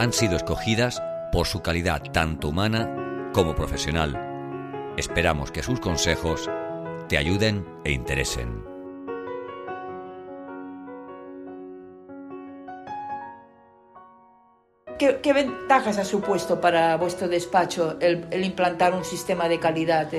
han sido escogidas por su calidad tanto humana como profesional. Esperamos que sus consejos te ayuden e interesen. ¿Qué, ventajas ha supuesto para vuestro despacho el, implantar un sistema de calidad,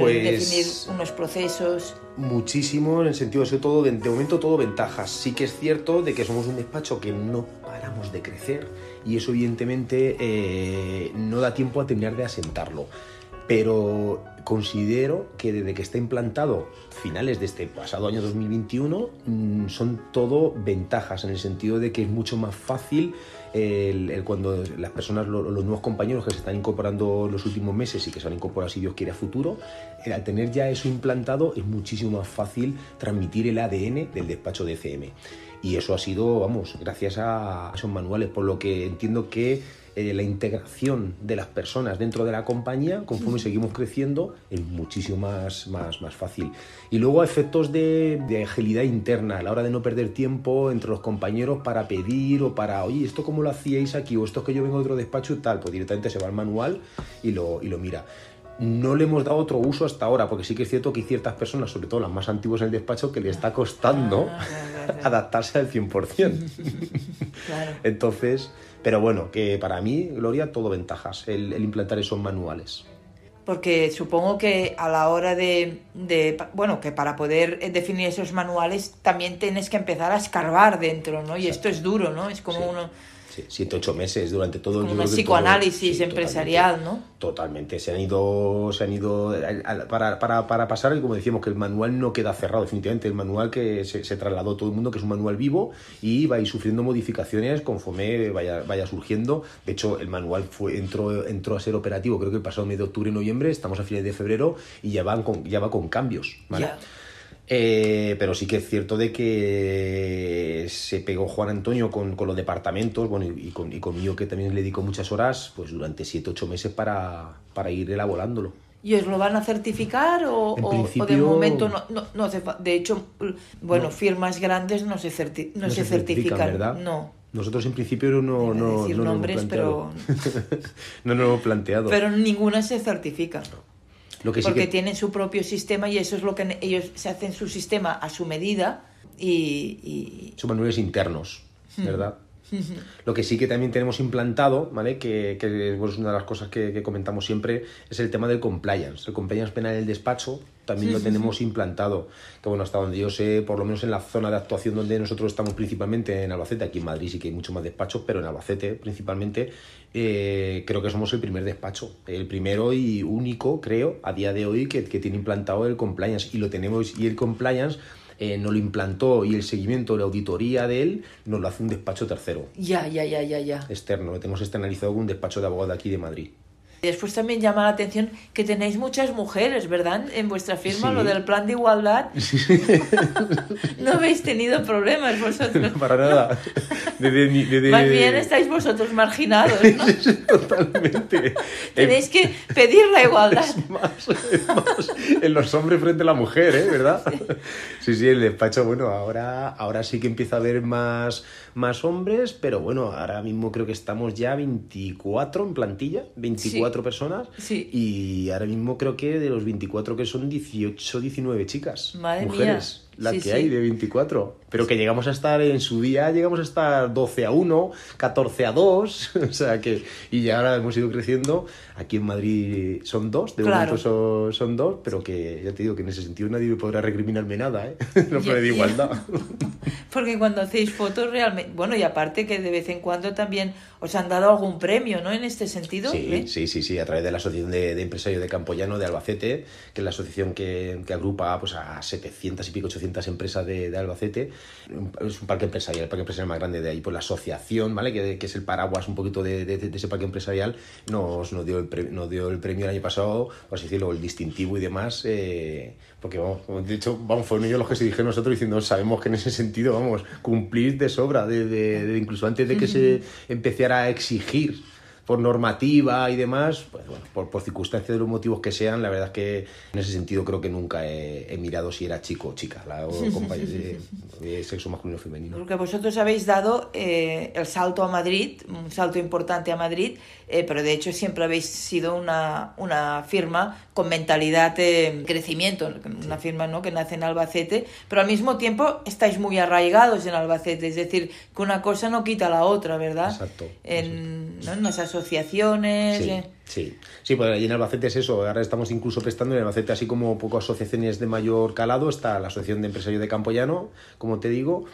pues definir unos procesos? Muchísimo, en el sentido de todo, de, momento todo ventajas. Sí que es cierto de que somos un despacho que no paramos de crecer y eso evidentemente eh, no da tiempo a terminar de asentarlo. Pero considero que desde que está implantado finales de este pasado año 2021 mm, son todo ventajas en el sentido de que es mucho más fácil cuando las personas, los, nuevos compañeros que se están incorporando los últimos meses y que se van a incorporar si Dios quiere a futuro, eh, al tener ya eso implantado es muchísimo más fácil transmitir el ADN del despacho de CM. Y eso ha sido, vamos, gracias a esos manuales, por lo que entiendo que eh, la integración de las personas dentro de la compañía, conforme seguimos creciendo, es muchísimo más, más, más fácil. Y luego efectos de, de, agilidad interna, a la hora de no perder tiempo entre los compañeros para pedir o para, oye, ¿esto cómo lo hacíais aquí? O esto es que yo vengo de otro despacho y tal, pues directamente se va al manual y lo, y lo mira no le hemos dado otro uso hasta ahora, porque sí que es cierto que hay ciertas personas, sobre todo las más antiguas en el despacho, que le está costando ah, adaptarse al 100%. Entonces, pero bueno, que para mí, Gloria, todo ventajas el, implantar esos manuales. Porque supongo que a la hora de, bueno, que para poder definir esos manuales también tienes que empezar a escarbar dentro, ¿no? Y esto es duro, ¿no? Es como uno siete, ocho meses durante todo el... Un psicoanálisis empresarial, ¿no? Totalmente, se han ido, se han ido para, para, para, pasar, como decíamos, que el manual no queda cerrado definitivamente, el manual que se, se trasladó todo el mundo, que es un manual vivo, y va a ir sufriendo modificaciones conforme vaya, vaya surgiendo. De hecho, el manual fue, entró, entró a ser operativo, creo que el pasado mes de octubre y noviembre, estamos a finales de febrero, y ya, van con, ya va con cambios, ¿vale? Eh, pero sí que es cierto de que se pegó Juan Antonio con, con los departamentos, bueno, y, con, y, conmigo que también le dedico muchas horas, pues durante 7-8 meses para, para ir elaborándolo. ¿Y os lo van a certificar o, de momento no, no, no De hecho, bueno, firmas grandes no se, no, se, certifican, ¿verdad? No. Nosotros en principio no, no, decir nombres, pero... no nos hemos planteado. Pero ninguna se certifica porque tienen su propio sistema y eso es lo que ellos se hacen su sistema a su medida y... Son manuales internos, ¿verdad? Lo que sí que también tenemos implantado, ¿vale? Que, que es una de las cosas que, comentamos siempre, es el tema del compliance. El compliance penal del despacho también lo tenemos implantado. Que bueno, hasta donde yo sé, por lo menos en la zona de actuación donde nosotros estamos principalmente en Albacete, aquí en Madrid sí que hay mucho más despachos, pero en Albacete principalmente eh, creo que somos el primer despacho, el primero y único, creo, a día de hoy que, que tiene implantado el compliance. Y lo tenemos, y el compliance eh, no lo implantó y el seguimiento, la auditoría de él, nos lo hace un despacho tercero. Ya, ya, ya, ya, ya. Externo, lo tenemos externalizado con un despacho de abogado aquí de Madrid. Después también llama la atención que tenéis muchas mujeres, ¿verdad? En vuestra firma, lo del plan de igualdad. no habéis tenido problemas vosotros. para nada. Más bien estáis vosotros marginados, ¿no? Totalmente. Tenéis que pedir la igualdad. más, más, en los hombres frente a la mujer, ¿eh? ¿Verdad? Sí, sí, el despacho, bueno, ahora, ahora sí que empieza a haber más, más hombres, pero bueno, ahora mismo creo que estamos ya 24 en plantilla, 24 personas. Sí. Y ahora mismo creo que de los 24 que son 18, 19 chicas. Madre mujeres. La que hay de 24. Pero que llegamos a estar en su día, llegamos a estar 12 a 1, 14 a 2. o sea que. Y ya ahora hemos ido creciendo. Aquí en Madrid son dos, de momento son, dos, pero que ya te digo que en ese sentido nadie podrá recriminarme nada, ¿eh? no de igualdad. Porque cuando hacéis fotos realmente. Bueno, y aparte que de vez en cuando también os han dado algún premio, ¿no? En este sentido. Sí, ¿eh? sí, sí, sí, a través de la Asociación de, Empresarios de Campoyano de Albacete, que es la asociación que, que agrupa pues, a 700 y pico, 800 200 empresas de, Albacete. Es un parque empresarial, el parque empresarial más grande de ahí. Pues la asociación, ¿vale? Que, que es el paraguas un poquito de, de, ese parque empresarial, nos, nos, dio el premio, nos dio el premio el año pasado, por así decirlo, el distintivo y demás. Eh, porque, vamos, de hecho, vamos, fueron ellos los que se dijeron nosotros diciendo, sabemos que en ese sentido, vamos, cumplir de sobra, de, incluso antes de que se empezara a exigir por normativa y demás, pues bueno, por, por, circunstancias de los motivos que sean, la verdad es que en ese sentido creo que nunca he, mirado si era chico o chica, la, o de, de, sexo masculino o femenino. Porque vosotros habéis dado eh, el salto a Madrid, un salto importante a Madrid, eh, pero de hecho siempre habéis sido una, una firma con mentalidad de crecimiento, una firma ¿no? que nace en Albacete, pero al mismo tiempo estáis muy arraigados en Albacete, es decir, que una cosa no quita la otra, ¿verdad? Exacto. En, ¿no? en las asociaciones. Sí. Eh. Sí, sí, pues allí en Albacete es eso. Ahora estamos incluso prestando en Albacete, así como poco asociaciones de mayor calado, está la Asociación de Empresarios de Campoyano, como te digo,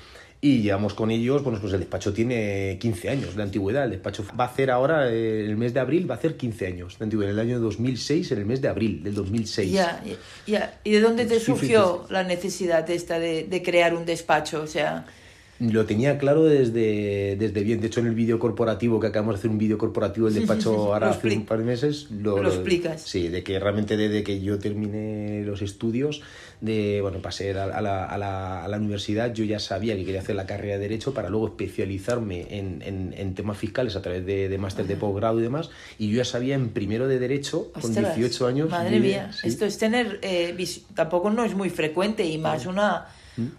y llevamos con ellos, bueno, pues el despacho tiene 15 años de antigüedad. El despacho va a hacer ahora, eh, el mes de abril, va a hacer 15 años de antigüedad. En el año 2006, en el mes de abril del 2006. Ya, ya. ¿Y de dónde te surgió la necesidad esta de, de crear un despacho? O sea lo tenía claro desde, desde bien. De hecho, en el vídeo corporativo, que acabamos de hacer un vídeo corporativo del despacho ahora hace un par de meses, lo, explicas. Sí, de que realmente desde que yo terminé los estudios, de bueno, pasé a, la, a, la, a la universidad, yo ya sabía que quería hacer la carrera de Derecho para luego especializarme en, en, en temas fiscales a través de, de máster de posgrado y demás. Y yo ya sabía en primero de Derecho, con 18 años. Madre mía, esto es tener. Eh, tampoco no es muy frecuente y más una.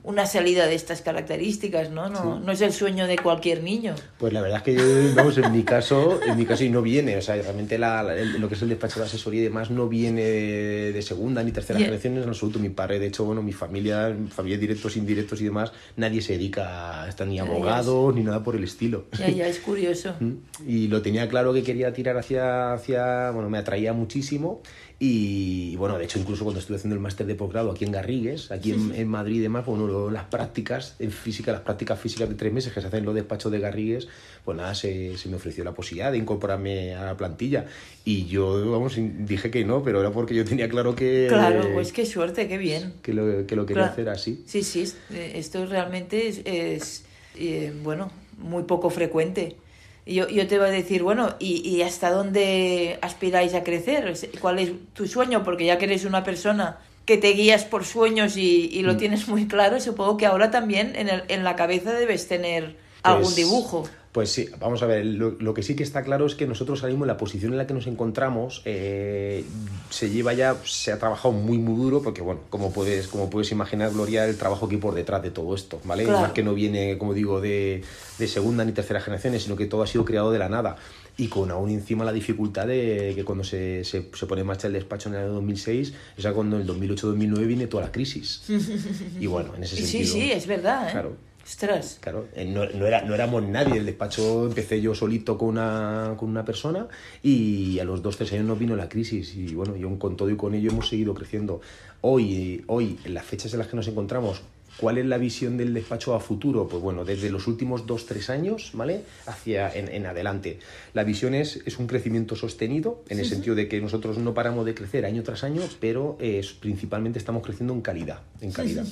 Una salida de estas características, ¿no? No, no es el sueño de cualquier niño. Pues la verdad es que, vamos, en mi caso, en mi caso y no viene, o sea, realmente la, lo que es el despacho de asesoría y demás no viene de segunda ni tercera generación en absoluto. Mi padre, de hecho, bueno, mi familia, familia directos, indirectos y demás, nadie se dedica a estar ni abogado ni nada por el estilo. Ya, ya, es curioso. ¿Mm? Y lo tenía claro que quería tirar hacia, hacia bueno, me atraía muchísimo y bueno, de hecho, incluso cuando estuve haciendo el máster de posgrado aquí en Garrigues, aquí en, Madrid y demás, bueno, las prácticas en física, las prácticas físicas de tres meses que se hacen en los despachos de Garrigues, pues nada, se, se me ofreció la posibilidad de incorporarme a la plantilla. Y yo, vamos, dije que no, pero era porque yo tenía claro que. Claro, pues qué suerte, qué bien. Que lo, que lo quería hacer así. Sí, sí, esto realmente es, es eh, bueno, muy poco frecuente. Yo, yo te voy a decir, bueno, ¿y, ¿y hasta dónde aspiráis a crecer? ¿Cuál es tu sueño? Porque ya que eres una persona que te guías por sueños y, y lo mm. tienes muy claro, supongo que ahora también en, el, en la cabeza debes tener algún pues dibujo. Pues sí, vamos a ver, lo, que sí que está claro es que nosotros salimos, la posición en la que nos encontramos, eh, se lleva ya, se ha trabajado muy, muy duro, porque bueno, como puedes, como puedes imaginar, Gloria, el trabajo que hay por detrás de todo esto, ¿vale? Más que no viene, como digo, de, de segunda ni tercera generación, sino que todo ha sido creado de la nada y con aún encima la dificultad de que cuando se, se, se, pone en marcha el despacho en el año 2006, es cuando en el 2008-2009 viene toda la crisis. Y bueno, en ese sentido... Sí, sí, es verdad. ¿eh? Claro. Ostras. Claro, eh, no, no, era, no éramos nadie. El despacho empecé yo solito con una, con una persona y a los dos, tres años nos vino la crisis. Y bueno, yo con todo y con ello hemos seguido creciendo. Hoy, hoy, en las fechas en las que nos encontramos, ¿Cuál es la visión del despacho a futuro? Pues bueno, desde los últimos dos, tres años, ¿vale? Hacia en, adelante. La visión es, es, un crecimiento sostenido, en el sentido de que nosotros no paramos de crecer año tras año, pero es, principalmente estamos creciendo en calidad. En calidad.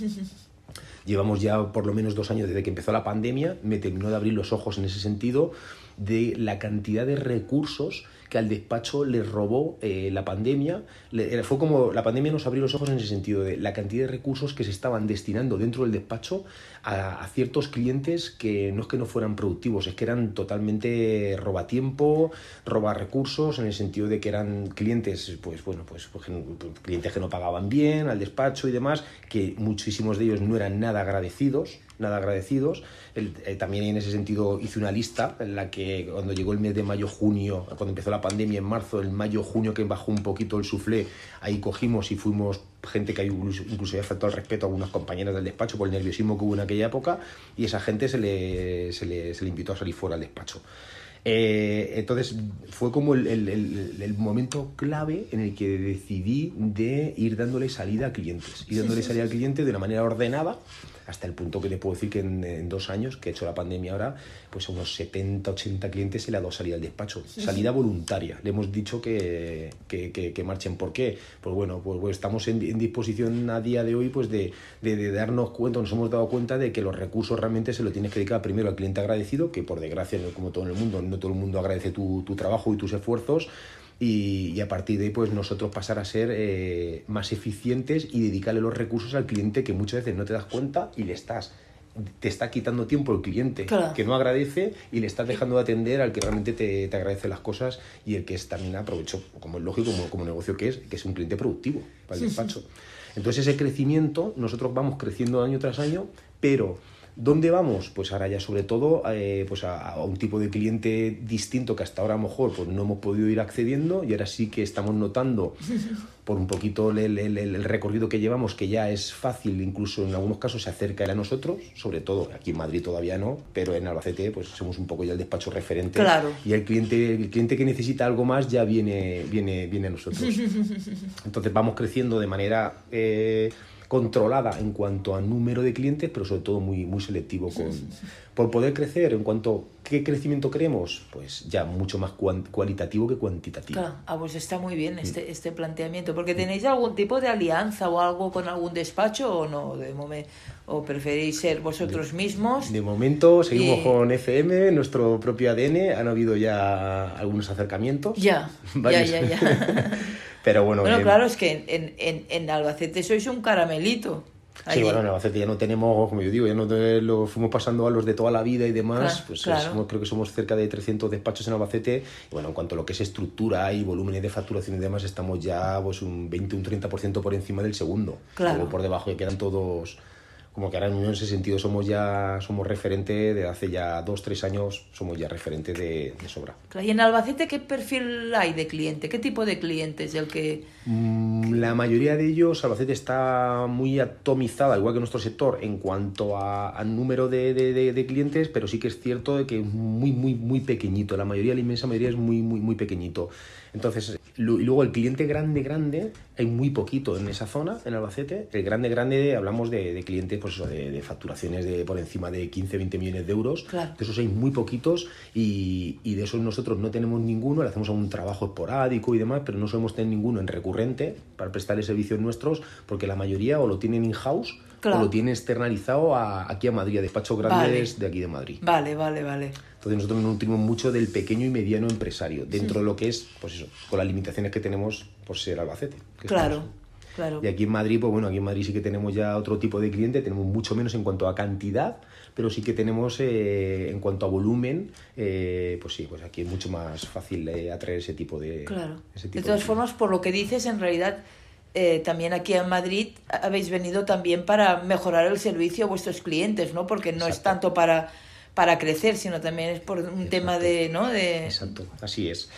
Llevamos ya por lo menos dos años desde que empezó la pandemia, me terminó de abrir los ojos en ese sentido de la cantidad de recursos que al despacho le robó eh, la pandemia. fue como la pandemia nos abrió los ojos en ese sentido de la cantidad de recursos que se estaban destinando dentro del despacho a, ciertos clientes que no es que no fueran productivos, es que eran totalmente robatiempo, roba recursos, en el sentido de que eran clientes, pues bueno, pues, pues clientes que no pagaban bien al despacho y demás, que muchísimos de ellos no eran nada agradecidos nada agradecidos. Eh, también en ese sentido hice una lista en la que cuando llegó el mes de mayo-junio, cuando empezó la pandemia en marzo, el mayo-junio que bajó un poquito el suflé, ahí cogimos y fuimos gente que incluso, incluso había faltado al respeto a algunas compañeras del despacho por el nerviosismo que hubo en aquella época y esa gente se le, se le, se le invitó a salir fuera del despacho. Eh, entonces fue como el, el, el, momento clave en el que decidí de ir dándole salida a clientes, ir dándole salida al cliente de una manera ordenada hasta el punto que te puedo decir que en, dos años, que he hecho la pandemia ahora, pues a unos 70, 80 clientes se le ha dado salida al despacho. Salida voluntaria. Le hemos dicho que, que, que, marchen. ¿Por qué? Pues bueno, pues, pues estamos en, disposición a día de hoy pues de, de, darnos cuenta, nos hemos dado cuenta de que los recursos realmente se lo tienes que dedicar primero al cliente agradecido, que por desgracia, como todo en el mundo, no todo el mundo agradece tu, tu trabajo y tus esfuerzos, y, a partir de ahí pues nosotros pasar a ser eh, más eficientes y dedicarle los recursos al cliente que muchas veces no te das cuenta y le estás te está quitando tiempo el cliente que no agradece y le estás dejando de atender al que realmente te, te, agradece las cosas y el que es también aprovecho, como es lógico, como, como negocio que es, que es un cliente productivo para el despacho. Entonces ese crecimiento, nosotros vamos creciendo año tras año, pero ¿Dónde vamos? Pues ahora ya sobre todo eh, pues a, un tipo de cliente distinto que hasta ahora a lo mejor pues no hemos podido ir accediendo y ahora sí que estamos notando por un poquito el, recorrido que llevamos que ya es fácil, incluso en algunos casos se acerca a nosotros, sobre todo aquí en Madrid todavía no, pero en Albacete pues somos un poco ya el despacho referente claro. y el cliente, el cliente que necesita algo más ya viene, viene, viene a nosotros. Entonces vamos creciendo de manera... Eh, controlada en cuanto a número de clientes, pero sobre todo muy, muy selectivo con, por poder crecer. En cuanto a qué crecimiento queremos, pues ya mucho más cualitativo que cuantitativo. Claro, ah, pues está muy bien este, este planteamiento, porque tenéis algún tipo de alianza o algo con algún despacho o no, de momento, o preferís ser vosotros mismos. De momento seguimos con FM, nuestro propio ADN, han habido ya algunos acercamientos. Ya, ya, ya, ya. Pero bueno. Bueno, claro, es que en, en, en Albacete sois un caramelito. Sí, bueno, en Albacete ya no tenemos, como yo digo, ya no lo fuimos pasando a los de toda la vida y demás. pues creo que somos cerca de 300 despachos en Albacete. Y bueno, en cuanto a lo que es estructura y volúmenes de facturación y demás, estamos ya pues un 20, un 30% por encima del segundo. Claro. Luego por debajo ya quedan todos como que ahora en ese sentido somos ya somos referente de hace ya dos tres años somos ya referente de, sobra. Y en Albacete qué perfil hay de cliente qué tipo de cliente es el que mm, la mayoría de ellos Albacete está muy atomizada igual que nuestro sector en cuanto a, número de, de, clientes pero sí que es cierto que es muy muy muy pequeñito. La mayoría la inmensa mayoría es muy muy muy pequeñito. Entonces, y luego el cliente grande, grande, hay muy poquito en esa zona, en Albacete. El grande, grande, hablamos de, clientes pues eso, de, facturaciones de por encima de 15, 20 millones de euros. De esos hay muy poquitos y, y, de esos nosotros no tenemos ninguno, le hacemos un trabajo esporádico y demás, pero no solemos tener ninguno en recurrente para prestarle servicios nuestros, porque la mayoría o lo tienen in-house o lo tienen externalizado aquí a Madrid, a despachos grandes de aquí de Madrid. Vale, vale, vale. Entonces nosotros nos nutrimos mucho del pequeño y mediano empresario, dentro de lo que es, pues eso, con las limitaciones que tenemos por ser Albacete. claro, claro. Y aquí en Madrid, pues bueno, aquí en Madrid sí que tenemos ya otro tipo de cliente, tenemos mucho menos en cuanto a cantidad, pero sí que tenemos eh, en cuanto a volumen, eh, pues sí, pues aquí es mucho más fácil eh, atraer ese tipo de... Claro. de todas formas, por lo que dices, en realidad... también aquí en Madrid habéis venido también para mejorar el servicio a vuestros clientes, ¿no? Porque no es tanto para para crecer, sino también es por un tema de, ¿no? De... Exacto, así es.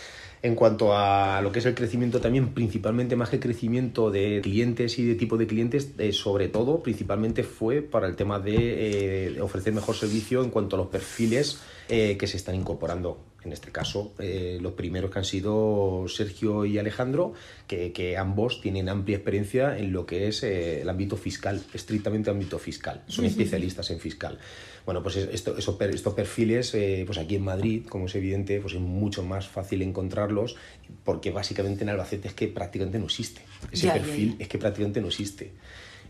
En cuanto a lo que es el crecimiento también, principalmente más que crecimiento de clientes y de tipo de clientes, eh, sobre todo, principalmente fue para el tema de eh, ofrecer mejor servicio en cuanto a los perfiles eh, que se están incorporando. En este caso, los primeros que han sido Sergio y Alejandro, que, que ambos tienen amplia experiencia en lo que es el ámbito fiscal, estrictamente ámbito fiscal. Son especialistas en fiscal. Bueno, pues esto, estos perfiles, eh, pues aquí en Madrid, como es evidente, pues es mucho más fácil encontrarlos, porque básicamente en Albacete es que prácticamente no existe. Ese perfil es que prácticamente no existe.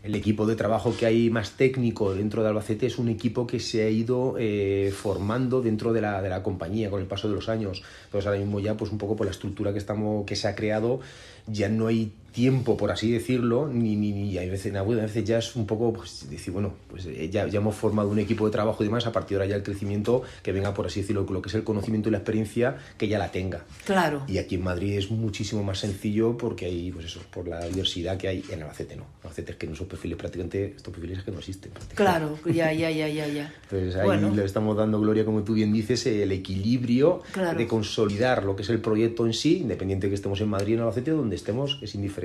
El equipo de trabajo que hay más técnico dentro de Albacete es un equipo que se ha ido eh, formando dentro de la, de la compañía con el paso de los años. Entonces ahora mismo ya, pues un poco por la estructura que, estamos, que se ha creado, ya no hay tiempo, por así decirlo, ni, ni, ni hay veces, veces ya es un poco pues, decir, bueno, pues eh, ya, ya hemos formado un equipo de trabajo y demás, a partir de ahora ya el crecimiento que venga, por así decirlo, lo que es el conocimiento y la experiencia, que ya la tenga. Claro. Y aquí en Madrid es muchísimo más sencillo porque hay, pues eso, por la diversidad que hay en Albacete, ¿no? Albacete es que no son perfiles prácticamente, estos perfiles es que no existen. Claro, ya, ya, ya, ya, ya. Entonces ahí le estamos dando, Gloria, como tú bien dices, el equilibrio de consolidar lo que es el proyecto en sí, independiente que estemos en Madrid en Albacete, donde estemos, es indiferente.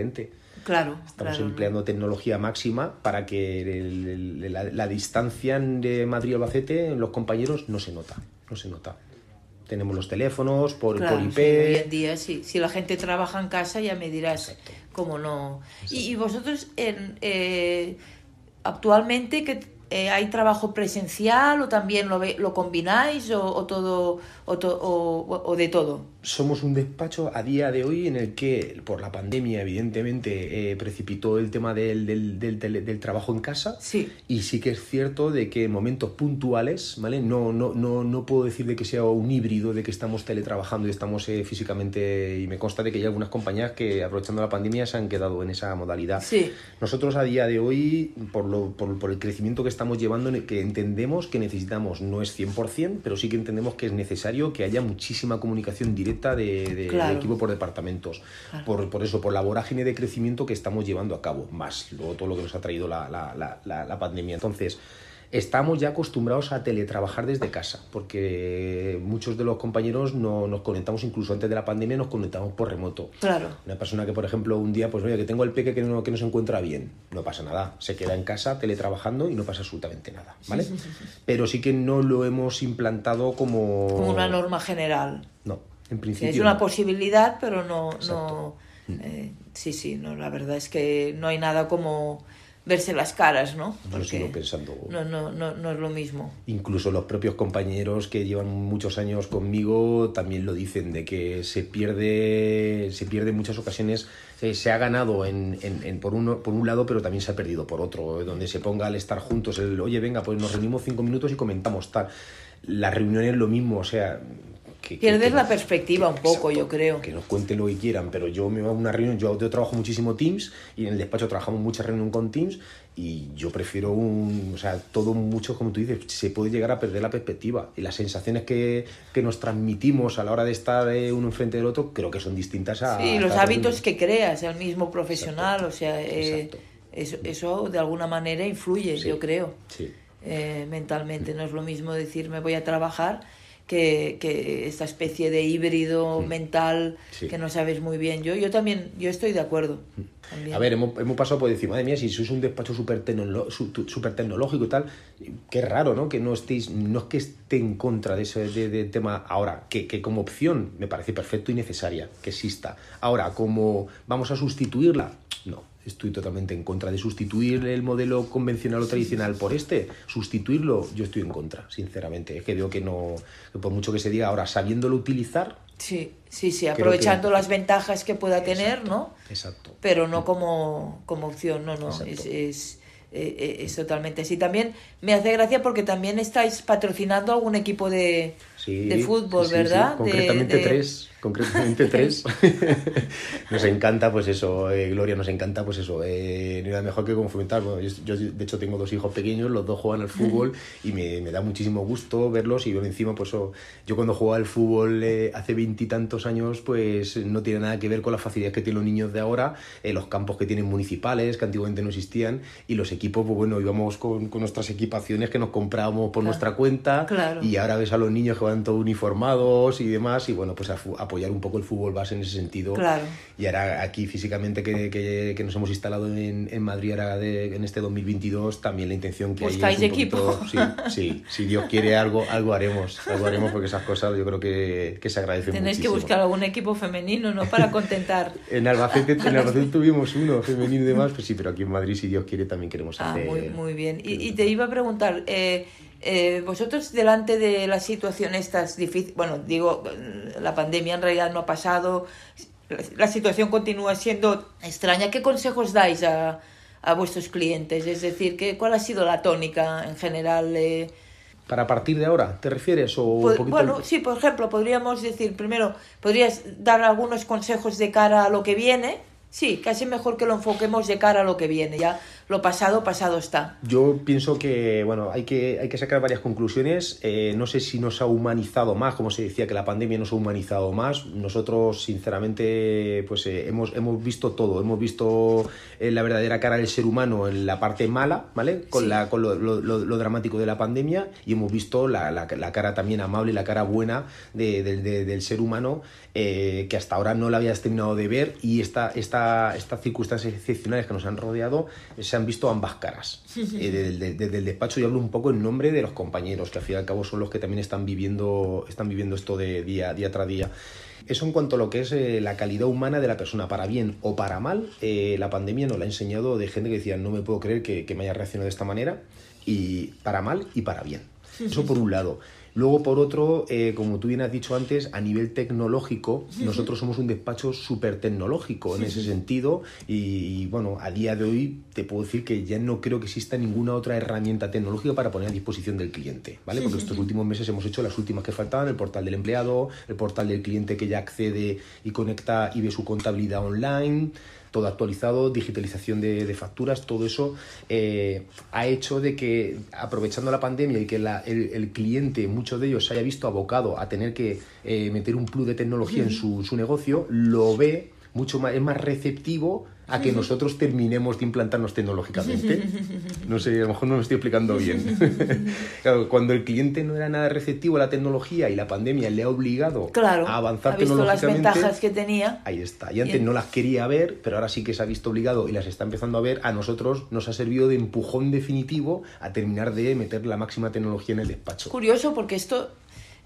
Claro. Estamos empleando tecnología máxima para que la, distancia de Madrid-Albacete los compañeros no se nota. No se nota. Tenemos los teléfonos por, IP. hoy en día, sí. Si la gente trabaja en casa, ya me dirás cómo no. Y, vosotros, en, eh, actualmente, ¿qué, eh, ¿hay trabajo presencial o también lo, lo combináis o, o todo o, to- o- o de todo? Somos un despacho a día de hoy en el que, por la pandemia, evidentemente, eh, precipitó el tema del, del, del del trabajo en casa. Sí. Y sí que es cierto de que en momentos puntuales, ¿vale? No, no, no, no puedo decir de que sea un híbrido, de que estamos teletrabajando y estamos eh, físicamente, y me consta de que hay algunas compañías que, aprovechando la pandemia, se han quedado en esa modalidad. Sí. Nosotros a día de hoy, por, lo, por, por el crecimiento que estamos llevando, que entendemos que necesitamos, no es 100%, pero sí que entendemos que es necesario que haya muchísima comunicación directa de, de- Claro. de equipo por departamentos. Claro. Por, por eso, por la vorágine de crecimiento que estamos llevando a cabo, más luego todo lo que nos ha traído la, la- la- la- la pandemia. Entonces, estamos ya acostumbrados a teletrabajar desde casa, porque muchos de los compañeros no, nos conectamos, incluso antes de la pandemia, nos conectamos por remoto. Claro. Una persona que, por ejemplo, un día, pues oye, que tengo el peque que no, que no se encuentra bien, no pasa nada, se queda en casa teletrabajando y no pasa absolutamente nada, ¿vale? Pero sí que no lo hemos implantado como... Como una norma general. No, en principio. Es una no. posibilidad, pero no... eh, sí, sí, no, la verdad es que no hay nada como verse las caras, ¿no? Yo sigo pensando... no, no, no, no es lo mismo. Incluso los propios compañeros que llevan muchos años conmigo también lo dicen, de que se pierde, se pierde en muchas ocasiones, se, se ha ganado en, en- en por, uno, por un lado, pero también se ha perdido por otro, donde se ponga al estar juntos el, oye, venga, pues nos reunimos cinco minutos y comentamos tal. La reunión es lo mismo, o sea... Que, Pierdes que la nos- perspectiva un poco, yo creo. Que nos cuenten lo que quieran, pero yo me voy a una reunión, yo, yo trabajo muchísimo Teams y en el despacho trabajamos mucha reunión con Teams y yo prefiero un, o sea, todo mucho, como tú dices, se puede llegar a perder la perspectiva y las sensaciones que, que nos transmitimos a la hora de estar eh, uno enfrente del otro creo que son distintas a... Sí, los hábitos reunión. que creas, el mismo profesional, o sea, eh, Exacto. eso, eso de alguna manera influye, Sí. yo creo, Sí. eh, mentalmente. No es lo mismo decir me voy a trabajar que, que esta especie de híbrido mental Mm. Sí. Mm. que no sabes muy bien. Yo, yo también, yo estoy de acuerdo. también. A ver, hemos, hemos pasado por decir, madre mía, si sois un despacho súper tecnolo- su- tu- súper tecnológico y tal, qué raro, ¿no? Que no estéis, no es que esté en contra de ese de- de tema ahora, que, que como opción me parece perfecto y necesaria que exista. Ahora, como vamos a sustituirla, no. Estoy totalmente en contra de sustituir el modelo convencional o tradicional por este. Sustituirlo, yo estoy en contra, sinceramente. Es que veo que no, que por mucho que se diga ahora, sabiéndolo utilizar, Sí, sí, sí, que- aprovechando las ventajas que pueda tener, ¿no? exacto. pero no como, como opción, no, no, Exacto. es, es, eh, eh, es totalmente así. También me hace gracia porque también estáis patrocinando algún equipo de, Sí, de fútbol, sí, ¿verdad? sí. De- Concretamente de- tres, concretamente tres. nos encanta, pues eso, eh, Gloria, nos encanta, pues eso. Eh, nada mejor que fomentar. Bueno, yo, yo, de hecho, tengo dos hijos pequeños, los dos juegan al fútbol y me, me da muchísimo gusto verlos. Y yo encima, pues eso, yo cuando jugaba al fútbol eh, hace veintitantos años, pues no tiene nada que ver con las facilidades que tienen los niños de ahora, eh, los campos que tienen municipales, que antiguamente no existían, y los equipos, pues bueno, íbamos con, con nuestras equipaciones que nos comprábamos por Claro. nuestra cuenta Claro. y ahora ves a los niños que van todos uniformados y demás y bueno pues a fu- apoyar un poco el fútbol base en ese sentido Claro. y ahora aquí físicamente que, que- que nos hemos instalado en, en Madrid ahora de- en este 2022 también la intención que hay Buscáis es un equipo. poquito- sí, sí si Dios quiere algo algo haremos algo haremos porque esas cosas yo creo que, que se agradecen Tenéis que muchísimo. buscar algún equipo femenino, ¿no? Para contentar. en Albacete, en Albacete tuvimos uno femenino y demás pues sí pero aquí en Madrid si Dios quiere también queremos Ah, hacer muy, muy bien. Y, y te iba a preguntar, eh, eh, vosotros delante de la situación estas difícil, bueno, digo, eh, la pandemia en realidad no ha pasado, la, situación continúa siendo extraña. ¿Qué consejos dais a, a vuestros clientes? Es decir, ¿qué, ¿cuál ha sido la tónica en general? eh? para partir de ahora te refieres o un poquito bueno, sí, por ejemplo, podríamos decir, primero, ¿podrías dar algunos consejos de cara a lo que viene? Sí, casi mejor que lo enfoquemos de cara a lo que viene. Ya lo pasado, pasado está. Yo pienso que bueno, hay que, hay que sacar varias conclusiones. Eh, no sé si nos ha humanizado más, como se decía que la pandemia nos ha humanizado más. Nosotros, sinceramente, pues eh, hemos, hemos visto todo. Hemos visto eh, la verdadera cara del ser humano en la parte mala, ¿vale? Con, Sí. la, con lo, lo- lo- lo dramático de la pandemia y hemos visto la, la- la cara también amable la cara buena de- de- de- del ser humano eh, que hasta ahora no la habías terminado de ver y esta, esta, estas circunstancias excepcionales que nos han rodeado eh, se han visto ambas caras. Eh, desde, el- desde el despacho yo hablo un poco en nombre de los compañeros, que al fin y al cabo son los que también están viviendo, están viviendo esto de día, día tras día. Eso en cuanto a lo que es eh, la calidad humana de la persona, para bien o para mal, eh, la pandemia nos la ha enseñado de gente que decía, no me puedo creer que, que me haya reaccionado de esta manera. y para mal y para bien. Eso por un lado. Luego, por otro, eh, como tú bien has dicho antes, a nivel tecnológico, nosotros somos un despacho súper tecnológico en ese sentido y, bueno, a día de hoy te puedo decir que ya no creo que exista ninguna otra herramienta tecnológica para poner a disposición del cliente, ¿vale? Porque estos últimos meses hemos hecho las últimas que faltaban, el portal del empleado, el portal del cliente que ya accede y conecta y ve su contabilidad online, todo actualizado, digitalización de, facturas, todo eso eh, ha hecho de que, aprovechando la pandemia y que el, cliente, muchos de ellos, se haya visto abocado a tener que eh, meter un plus de tecnología en su, su negocio, lo ve mucho más, es más receptivo a que nosotros terminemos de implantarnos tecnológicamente. No sé, a lo mejor no me estoy explicando bien. cuando el cliente no era nada receptivo a la tecnología y la pandemia le ha obligado a avanzar ha visto las ventajas que tenía. Ahí está. Y antes no las quería ver, pero ahora sí que se ha visto obligado y las está empezando a ver. A nosotros nos ha servido de empujón definitivo a terminar de meter la máxima tecnología en el despacho. Curioso porque esto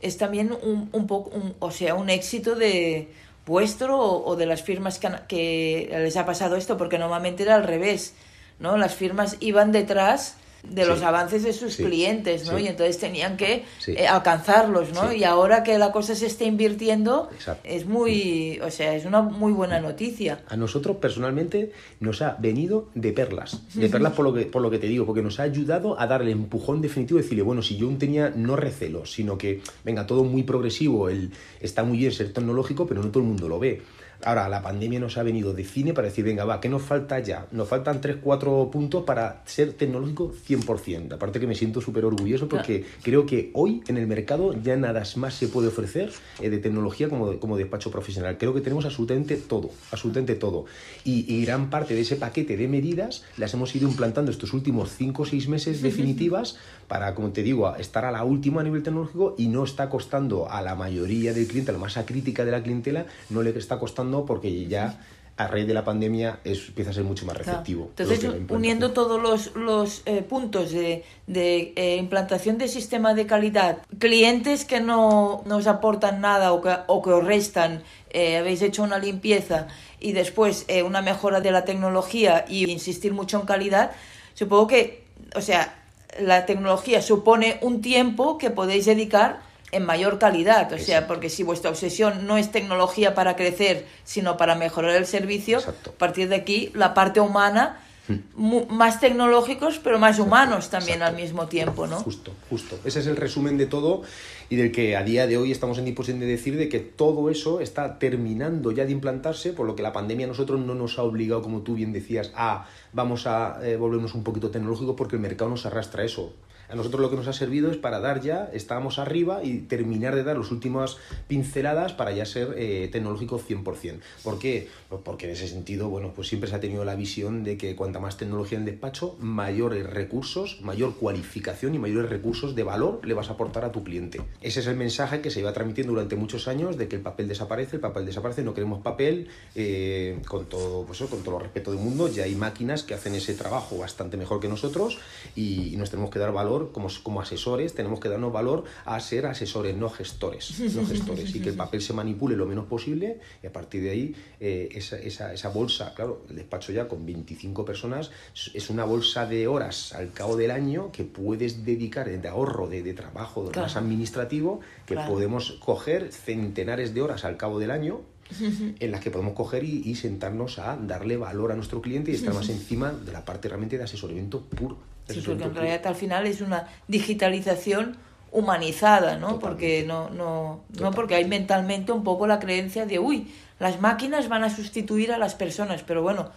es también un, un poco, o sea, un éxito de vuestro o, de las firmas que, que, les ha pasado esto, porque normalmente era al revés, ¿no? Las firmas iban detrás de los avances de sus clientes, ¿no? Y entonces tenían que eh, alcanzarlos, ¿no? Y ahora que la cosa se está invirtiendo, es muy, o sea, es una muy buena noticia. A nosotros personalmente nos ha venido de perlas, de perlas por lo que, por lo que te digo, porque nos ha ayudado a darle empujón definitivo y decirle, bueno, si yo tenía no recelo, sino que, venga, todo muy progresivo, el, está muy bien ser tecnológico, pero no todo el mundo lo ve. Ahora, la pandemia nos ha venido de cine para decir, venga, va, ¿qué nos falta ya? Nos faltan 3, 4 puntos para ser tecnológico 100%. Aparte que me siento súper orgulloso porque creo que hoy en el mercado ya nada más se puede ofrecer eh, de tecnología como, como despacho profesional. Creo que tenemos absolutamente todo, absolutamente todo. Y, gran parte de ese paquete de medidas las hemos ido implantando estos últimos 5 o 6 meses definitivas para, como te digo, estar a la última a nivel tecnológico y no está costando a la mayoría del cliente, a la masa crítica de la clientela, no le está costando porque ya a raíz de la pandemia es, empieza a ser mucho más receptivo. Entonces, uniendo todos los, los eh, puntos de, de eh, implantación de sistema de calidad, clientes que no nos aportan nada o que, o que os restan, eh, habéis hecho una limpieza y después una mejora de la tecnología y insistir mucho en calidad, supongo que, o sea, la tecnología supone un tiempo que podéis dedicar en mayor calidad. O sea, porque si vuestra obsesión no es tecnología para crecer, sino para mejorar el servicio, a partir de aquí la parte humana, hmm. más tecnológicos, pero más humanos también al mismo tiempo, ¿no? Justo, justo. Ese es el resumen de todo y del que a día de hoy estamos en disposición de decir de que todo eso está terminando ya de implantarse, por lo que la pandemia a nosotros no nos ha obligado, como tú bien decías, a vamos a eh, volvernos un poquito tecnológicos porque el mercado nos arrastra eso. A nosotros lo que nos ha servido es para dar ya, estábamos arriba y terminar de dar las últimas pinceladas para ya ser eh, tecnológico 100%. ¿Por qué? Pues porque en ese sentido, bueno, pues siempre se ha tenido la visión de que cuanta más tecnología en el despacho, mayores recursos, mayor cualificación y mayores recursos de valor le vas a aportar a tu cliente. Ese es el mensaje que se iba transmitiendo durante muchos años de que el papel desaparece, el papel desaparece, no queremos papel, eh, con, todo, pues, con todo el respeto del mundo, ya hay máquinas que hacen ese trabajo bastante mejor que nosotros y nos tenemos que dar valor como, como asesores, tenemos que darnos valor a ser asesores, no gestores, no gestores, y que el papel se manipule lo menos posible y a partir de ahí eh, esa, esa, esa, bolsa, claro, el despacho ya con 25 personas es una bolsa de horas al cabo del año que puedes dedicar de ahorro, de, de trabajo de más administrativo, que podemos coger centenares de horas al cabo del año en las que podemos coger y, y, sentarnos a darle valor a nuestro cliente y estar más encima de la parte realmente de asesoramiento puro. Sí, porque en realidad al final es una digitalización humanizada, ¿no? Porque no, no, no porque hay mentalmente un poco la creencia de, uy, las máquinas van a sustituir a las personas, pero bueno,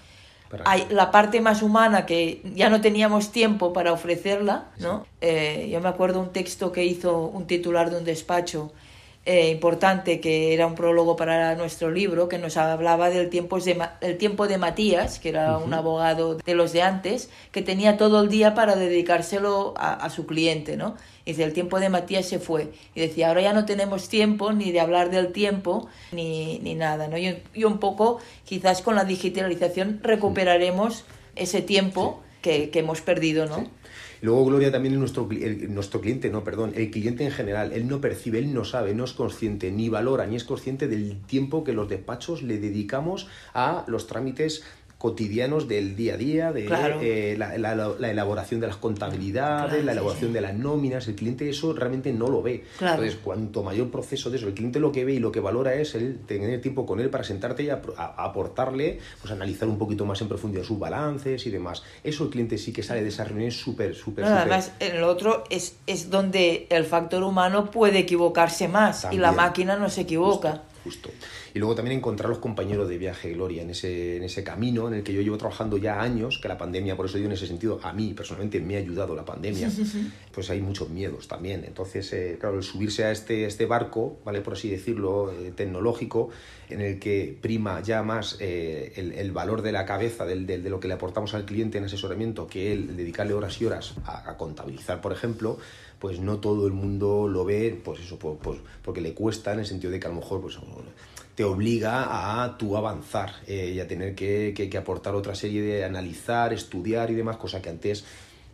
hay la parte más humana que ya no teníamos tiempo para ofrecerla, ¿no? Eh, yo me acuerdo un texto que hizo un titular de un despacho eh, importante que era un prólogo para nuestro libro que nos hablaba del tiempo de, el tiempo de Matías, que era un abogado de los de antes, que tenía todo el día para dedicárselo a, su cliente, ¿no? Y dice, el tiempo de Matías se fue. Y decía, ahora ya no tenemos tiempo ni de hablar del tiempo ni, ni nada, ¿no? Y, y, un poco, quizás con la digitalización recuperaremos ese tiempo que, que, hemos perdido, ¿no? Luego, Gloria, también es nuestro, nuestro cliente, no, perdón, el cliente en general, él no percibe, él no sabe, no es consciente, ni valora, ni es consciente del tiempo que los despachos le dedicamos a los trámites cotidianos del día a día, de Claro. eh, la, la- la elaboración de las contabilidades, Claro, la elaboración sí. de las nóminas. El cliente eso realmente no lo ve. Claro. Entonces, cuanto mayor proceso de eso, el cliente lo que ve y lo que valora es el tener tiempo con él para sentarte y a- a aportarle, pues analizar un poquito más en profundidad sus balances y demás. Eso el cliente sí que sale de esa reunión súper, súper, No, además, en lo otro es, es donde el factor humano puede equivocarse más y la máquina no se equivoca. Justo. Y luego también encontrar los compañeros de viaje, Gloria, en ese, en ese camino en el que yo llevo trabajando ya años, que la pandemia, por eso digo en ese sentido, a mí personalmente me ha ayudado la pandemia, pues hay muchos miedos también. Entonces, eh, claro, el subirse a este, este barco, ¿vale? Por así decirlo, eh, tecnológico, en el que prima ya más eh, el, el valor de la cabeza, del, del- de lo que le aportamos al cliente en asesoramiento, que el dedicarle horas y horas a, a contabilizar, por ejemplo, pues no todo el mundo lo ve, pues eso, pues, pues porque le cuesta en el sentido de que a lo mejor pues, te obliga a tú avanzar eh, y a tener que, que- que aportar otra serie de analizar, estudiar y demás, cosa que antes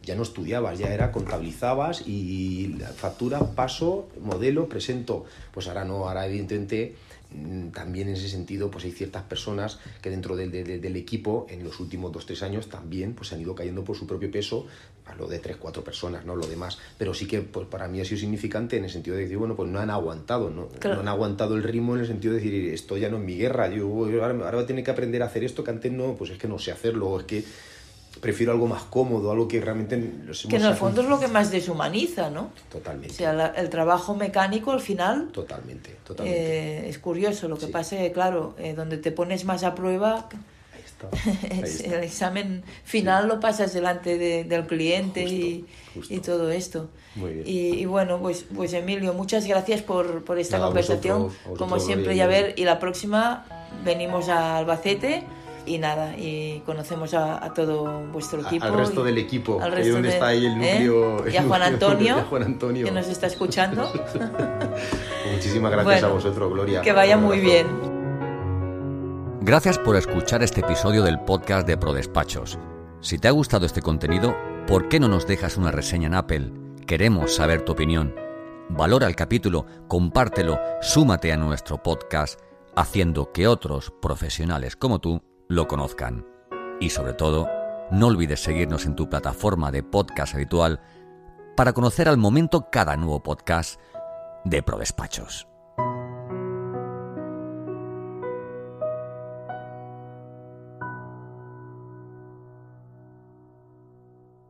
ya no estudiabas, ya era contabilizabas y factura, paso, modelo, presento. Pues ahora no, ahora evidentemente también en ese sentido pues hay ciertas personas que dentro del, del- del equipo en los últimos dos tres años también pues han ido cayendo por su propio peso hablo de tres cuatro personas no lo demás. Pero sí que pues para mí ha sido significante en el sentido de decir bueno pues no han aguantado no, Claro. no han aguantado el ritmo en el sentido de decir esto ya no es mi guerra yo, ahora, ahora voy a tener que aprender a hacer esto que antes no pues es que no sé hacerlo o es que prefiero algo más cómodo algo que realmente los Que en el fondo es lo que más deshumaniza, ¿no? O totalmente sea, la- el trabajo mecánico al final totalmente totalmente eh, es curioso. Lo que Sí. pasa es que, claro, eh, donde te pones más a prueba, ahí está, ahí es está. el examen final lo pasas delante de- del cliente y, Justo, justo. y todo esto. Muy bien. Y, y bueno, pues, pues Emilio, muchas gracias por, por esta Nada, a conversación. vosotros, a vosotros, Como siempre, y- ver, y la próxima venimos a Albacete y nada, y conocemos a, a todo vuestro A- equipo. al resto y- del equipo al resto donde de- está ahí el ¿eh? núcleo Y a el Juan núcleo- Antonio, y a Juan Antonio que nos está escuchando. muchísimas gracias Bueno, a vosotros Gloria que vaya muy bien. Gracias por escuchar este episodio del podcast de ProDespachos. Si te ha gustado este contenido, ¿por qué no nos dejas una reseña en Apple? Queremos saber tu opinión. Valora el capítulo, compártelo, súmate a nuestro podcast, haciendo que otros profesionales como tú lo conozcan. Y sobre todo, no olvides seguirnos en tu plataforma de podcast habitual para conocer al momento cada nuevo podcast de ProDespachos.